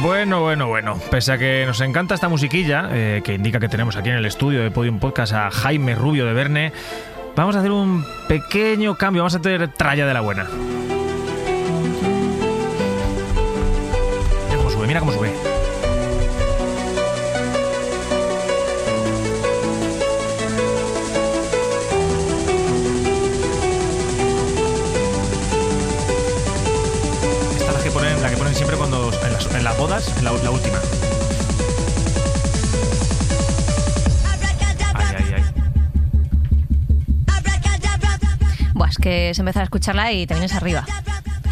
Bueno, bueno, bueno. Pese a que nos encanta esta musiquilla, eh, que indica que tenemos aquí en el estudio de Podium Podcast a Jaime Rubio de Verne, vamos a hacer un pequeño cambio. Vamos a tener tralla de la buena. Mira cómo sube, mira cómo sube. Las, bodas, la, la última. Ay, ay, ay. Buah, es que se empezó a escucharla y te vienes arriba.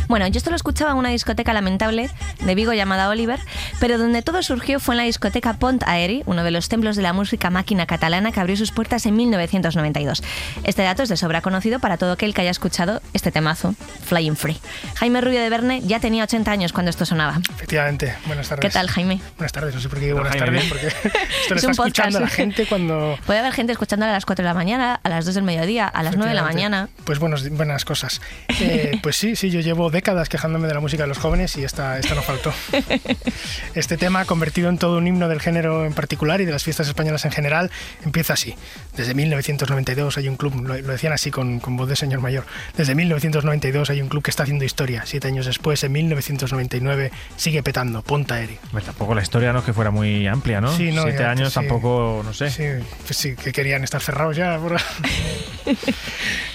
Bueno, yo esto lo escuchaba en una discoteca lamentable de Vigo llamada Oliver, pero donde todo surgió fue en la discoteca Pont Aeri, uno de los templos de la música máquina catalana que abrió sus puertas en 1992. Este dato es de sobra conocido para todo aquel que haya escuchado este temazo, Flying Free. Jaime Rubio de Verne ya tenía 80 años cuando esto sonaba. Efectivamente. Buenas tardes. ¿Qué tal, Jaime? Buenas tardes. No sé por qué digo buenas Jaime, tardes, porque esto lo Es está un podcast. escuchando la gente cuando... Puede haber gente escuchándola a las 4 de la mañana, a las 2 del mediodía, a las 9 de la mañana. Pues buenos, buenas cosas. Eh, pues sí, sí, yo llevo décadas quejándome de la música de los jóvenes y esta, esta no faltó. Este tema, convertido en todo un himno del género en particular y de las fiestas españolas en general, empieza así. Desde 1992 hay un club, lo, lo decían así con, con voz de señor mayor, desde 1992 hay un club que está haciendo historia. Siete años después, en 1999, sigue petando, Ponta Eri. Pues tampoco la historia no es que fuera muy amplia, ¿no? Sí, no, Siete ya, años sí. tampoco, no sé. Sí, pues sí, que querían estar cerrados ya. por-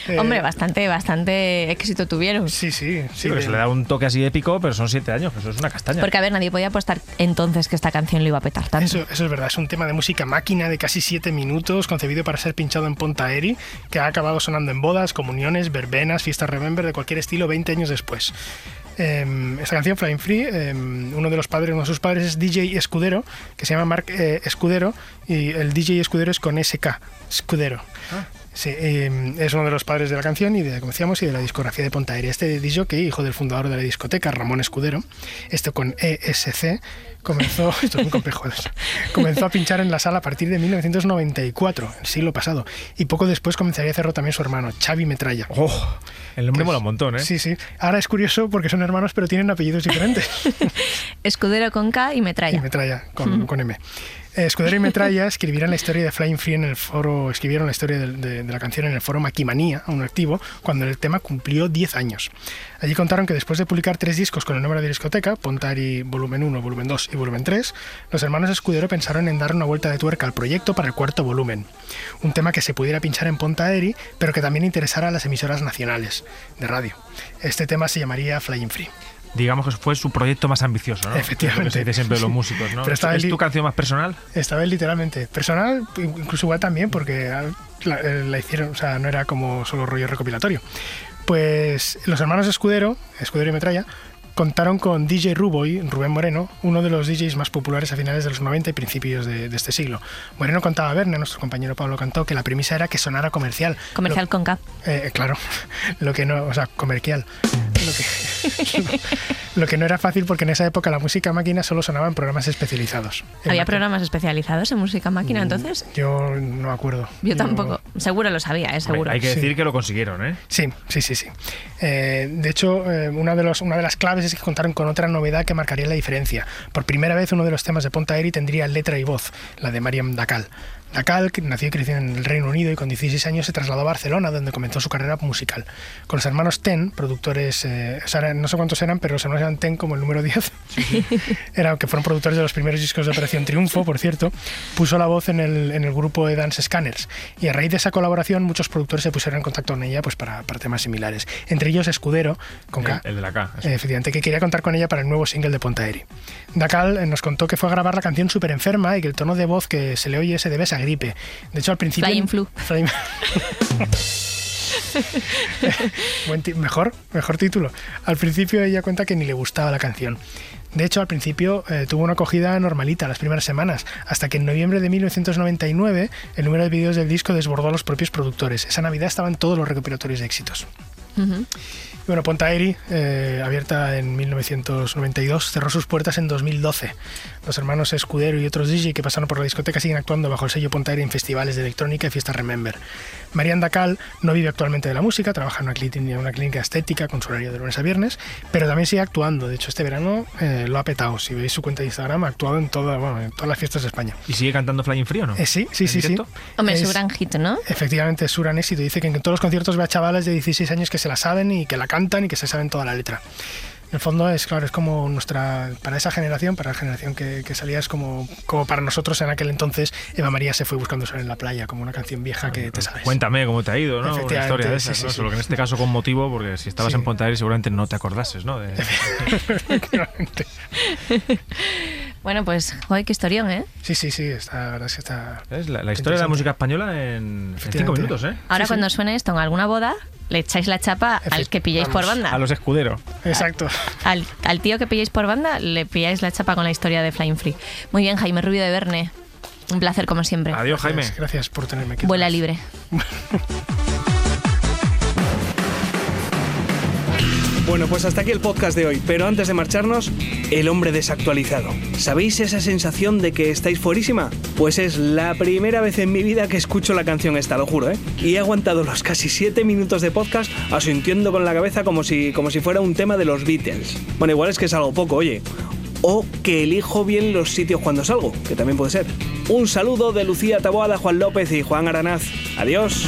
Eh, Hombre, bastante, bastante éxito tuvieron. Sí, sí, Sí, sí. Porque se le da un toque así épico, pero son siete años, eso es una castaña. Porque, a ver, nadie podía apostar entonces que esta canción lo iba a petar tanto. Eso, eso es verdad, es un tema de música máquina de casi 7 minutos, concebido para ser pinchado en Ponta Eri, que ha acabado sonando en bodas, comuniones, verbenas, fiestas remember de cualquier estilo 20 años después. Eh, esta canción, Flying Free, eh, uno de los padres, uno de sus padres es DJ Escudero, que se llama Mark eh, Escudero, y el DJ Escudero es con SK, Escudero. Sí, eh, es uno de los padres de la canción y de, como decíamos, y de la discografía de Ponta Aérea. Este DJ, hijo del fundador de la discoteca, Ramón Escudero, esto con ESC, comenzó, esto es muy complejo, comenzó a pinchar en la sala a partir de 1994, el siglo pasado, y poco después comenzaría a hacerlo también su hermano, Xavi Metralla. Oh, el nombre mola un montón, ¿eh? Sí, sí. Ahora es curioso porque son hermanos, pero tienen apellidos diferentes. Escudero con K y y metralla. Metralla, con, con M. Eh, Escudero y Metralla escribirán la historia de Flying Free en el foro, escribieron la historia de, la canción en el foro Maquimanía, aún activo, cuando el tema cumplió 10 años. Allí contaron que después de publicar tres discos con el nombre de discoteca, Pontari Volumen 1, Volumen 2 y Volumen 3, los hermanos Escudero pensaron en dar una vuelta de tuerca al proyecto para el cuarto volumen. Un tema que se pudiera pinchar en Ponta Eri, pero que también interesara a las emisoras nacionales de radio. Este tema se llamaría Flying Free. Digamos que fue su proyecto más ambicioso, ¿no? Efectivamente. Es lo que se dice siempre de los músicos, ¿no? Pero estaba ¿Es el tu canción más personal? Esta vez literalmente. Personal, incluso igual también, porque ah, la, eh, la hicieron, o sea, no era como solo rollo recopilatorio. Pues los hermanos Escudero, Escudero y Metralla, contaron con DJ Ruboy, Rubén Moreno, uno de los DJs más populares a finales de los 90 y principios de, de este siglo. Moreno contaba a Verne, nuestro compañero Pablo cantó, que la premisa era que sonara comercial. Comercial con K. Eh, claro, lo que no, o sea, comercial. Lo que, lo que no era fácil porque en esa época la música máquina solo sonaba en programas especializados. En ¿Había máquina. programas especializados en música máquina entonces? Yo no me acuerdo. Yo tampoco. Seguro lo sabía, ¿eh? Seguro. Hay que Sí. decir que lo consiguieron, ¿eh? Sí, sí, sí, sí. Eh, de hecho, eh, una, de los, una de las claves es que contaron con otra novedad que marcaría la diferencia. Por primera vez uno de los temas de Ponta Eri tendría letra y voz, la de Mariam Dacal. Dacal, que nació y creció en el Reino Unido y con 16 años se trasladó a Barcelona, donde comenzó su carrera musical. Con los hermanos Ten, productores, eh, o sea, no sé cuántos eran, pero los hermanos eran Ten como el número 10, era, que fueron productores de los primeros discos de Operación Triunfo, por cierto, puso la voz en el, en el grupo de Dance Scanners. Y a raíz de esa colaboración, muchos productores se pusieron en contacto con ella pues, para, para temas similares. Entre ellos Escudero, con K, El, el de la K. eso. eh, efectivamente, que quería contar con ella para el nuevo single de Pontaeri. Dacal eh, nos contó que fue a grabar la canción súper enferma y que el tono de voz que se le oye se debe a esa gripe. De hecho, al principio... Flying flu. Flying- Buen mejor, mejor título. Al principio ella cuenta que ni le gustaba la canción. De hecho, al principio eh, tuvo una acogida normalita las primeras semanas, hasta que en noviembre de 1999 el número de vídeos del disco desbordó a los propios productores. Esa Navidad estaban todos los recuperatorios de éxitos. Ujú. Y bueno, Pontaeri, eh, abierta en 1992, cerró sus puertas en 2012. Los hermanos Escudero y otros DJ que pasaron por la discoteca siguen actuando bajo el sello Pontaeri en festivales de electrónica y fiestas Remember. Marian Dacal no vive actualmente de la música, trabaja en una clínica, en una clínica estética con su horario de lunes a viernes, pero también sigue actuando. De hecho, este verano eh, lo ha petado. Si veis su cuenta de Instagram, ha actuado en, toda, bueno, en todas las fiestas de España. ¿Y sigue cantando Flying Free o no? Eh, sí, sí, ¿En sí, sí. Hombre, es Es- su gran hit, ¿no? Efectivamente, es su gran éxito. Dice que en todos los conciertos ve a chavales de 16 años que se la saben y que la cantan y que se saben toda la letra. En el fondo es claro, es como nuestra, para esa generación, para la generación que, que salía, es como, como para nosotros en aquel entonces Eva María se fue buscando sol en la playa, como una canción vieja que te sabes. Cuéntame cómo te ha ido, ¿no? Una historia de sí, esas, sí, ¿no? sí. Solo que en este caso con motivo, porque si estabas Sí. en Pontaeri seguramente no te acordases, ¿no? De-. Bueno, pues, joder, qué historión, ¿eh? Sí, sí, sí, está, la verdad es que está... ¿Ves? La, la historia de la música española en, en cinco minutos, ¿eh? Ahora Sí, sí. cuando suene esto en alguna boda, le echáis la chapa al que pilláis por banda. A los escuderos. Exacto. Al, al tío que pilláis por banda, le pilláis la chapa con la historia de Flying Free. Muy bien, Jaime Rubio de Verne. Un placer como siempre. Adiós, Jaime. Gracias, gracias por tenerme aquí. Vuela libre. Bueno, pues hasta aquí el podcast de hoy, pero antes de marcharnos, el hombre desactualizado. ¿Sabéis esa sensación de que estáis fuerísima? Pues es la primera vez en mi vida que escucho la canción esta, lo juro, ¿eh? Y he aguantado los casi 7 minutos de podcast asintiendo con la cabeza como si, como si fuera un tema de los Beatles. Bueno, igual es que salgo poco, oye. O que elijo bien los sitios cuando salgo, que también puede ser. Un saludo de Lucía Taboada, Juan López y Juan Aranaz. Adiós.